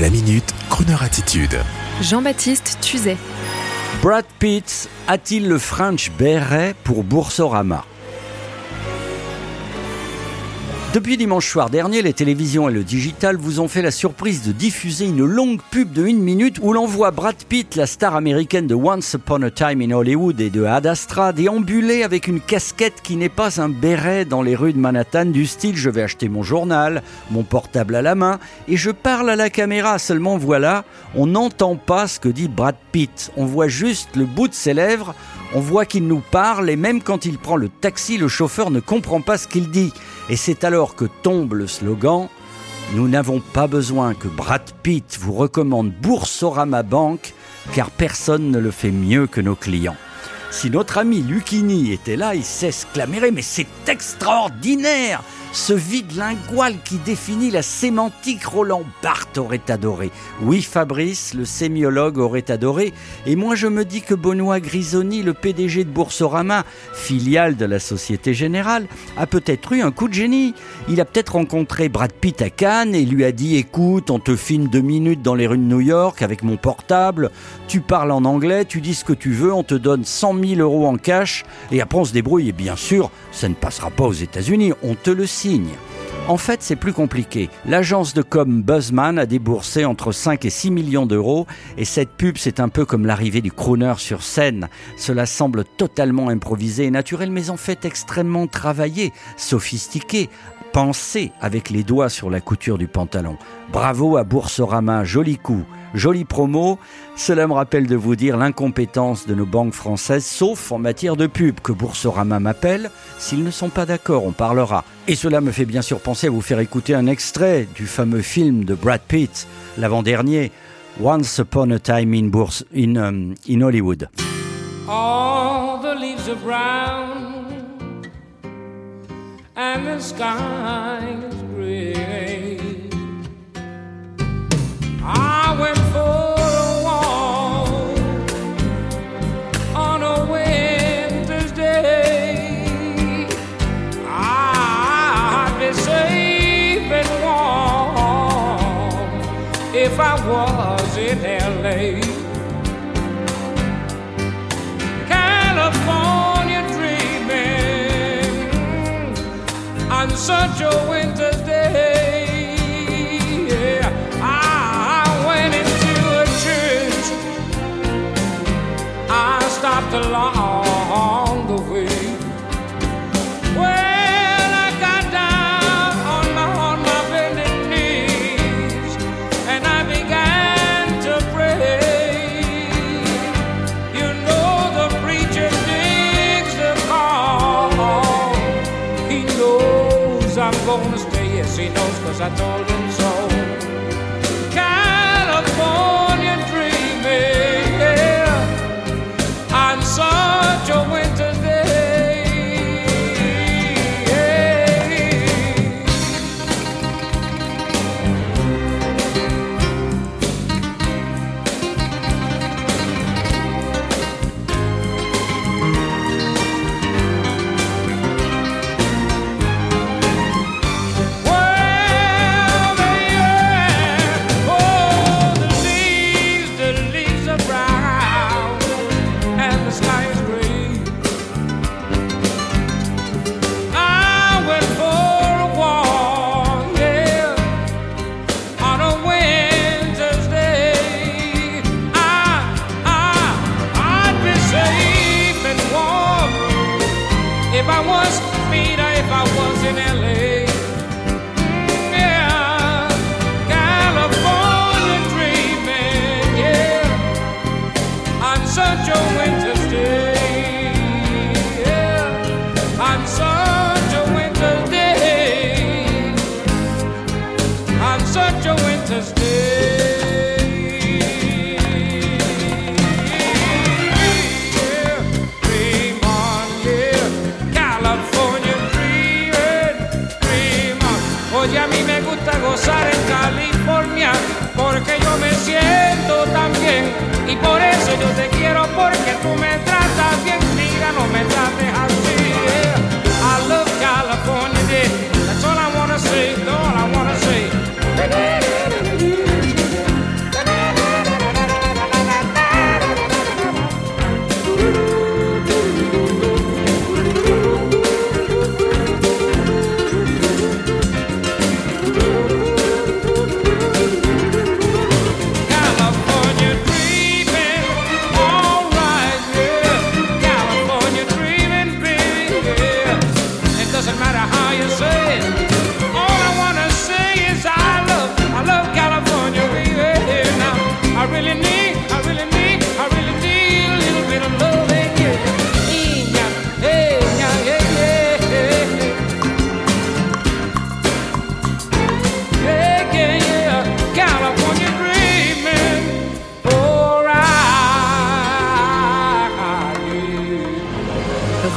La minute, Kroneur attitude. Jean-Baptiste Tuzet. Brad Pitt a-t-il le French Beret pour Boursorama? Depuis dimanche soir dernier, les télévisions et le digital vous ont fait la surprise de diffuser une longue pub de une minute où l'on voit Brad Pitt, la star américaine de Once Upon a Time in Hollywood et de Ad Astra, déambuler avec une casquette qui n'est pas un béret dans les rues de Manhattan du style je vais acheter mon journal, mon portable à la main et je parle à la caméra. Seulement voilà, on n'entend pas ce que dit Brad Pitt. On voit juste le bout de ses lèvres, on voit qu'il nous parle et même quand il prend le taxi, le chauffeur ne comprend pas ce qu'il dit. Et c'est alors que tombe le slogan Nous n'avons pas besoin que Brad Pitt vous recommande Boursorama Bank, car personne ne le fait mieux que nos clients. Si notre ami Lucchini était là, il s'exclamerait Mais c'est extraordinaire ce vide lingual qui définit la sémantique Roland Barthes aurait adoré. Oui, Fabrice, le sémiologue, aurait adoré. Et moi, je me dis que Benoît Grisoni, le PDG de Boursorama, filiale de la Société Générale, a peut-être eu un coup de génie. Il a peut-être rencontré Brad Pitt à Cannes et lui a dit Écoute, on te filme deux minutes dans les rues de New York avec mon portable, tu parles en anglais, tu dis ce que tu veux, on te donne 100 000 euros en cash et après on se débrouille. Et bien sûr, ça ne passera pas aux États-Unis, on te le спасения – en fait, c'est plus compliqué. L'agence de com Buzzman a déboursé entre 5 et 6 millions d'euros et cette pub, c'est un peu comme l'arrivée du crooner sur scène. Cela semble totalement improvisé et naturel, mais en fait extrêmement travaillé, sophistiqué, pensé avec les doigts sur la couture du pantalon. Bravo à Boursorama, joli coup, joli promo. Cela me rappelle de vous dire l'incompétence de nos banques françaises, sauf en matière de pub, que Boursorama m'appelle. S'ils ne sont pas d'accord, on parlera. Et cela me fait bien sûr penser à vous faire écouter un extrait du fameux film de Brad Pitt, l'avant-dernier, Once Upon a Time in, Bourse, in, um, in Hollywood. All the leaves are brown. and the sky's gray. If I was in LA. California dreaming on such a winter's I'm gonna stay. Yes, he knows, cause I told him such a winter's day. Oye, a mí me gusta gozar en California porque yo me siento tan bien. Y por eso yo te quiero porque tú me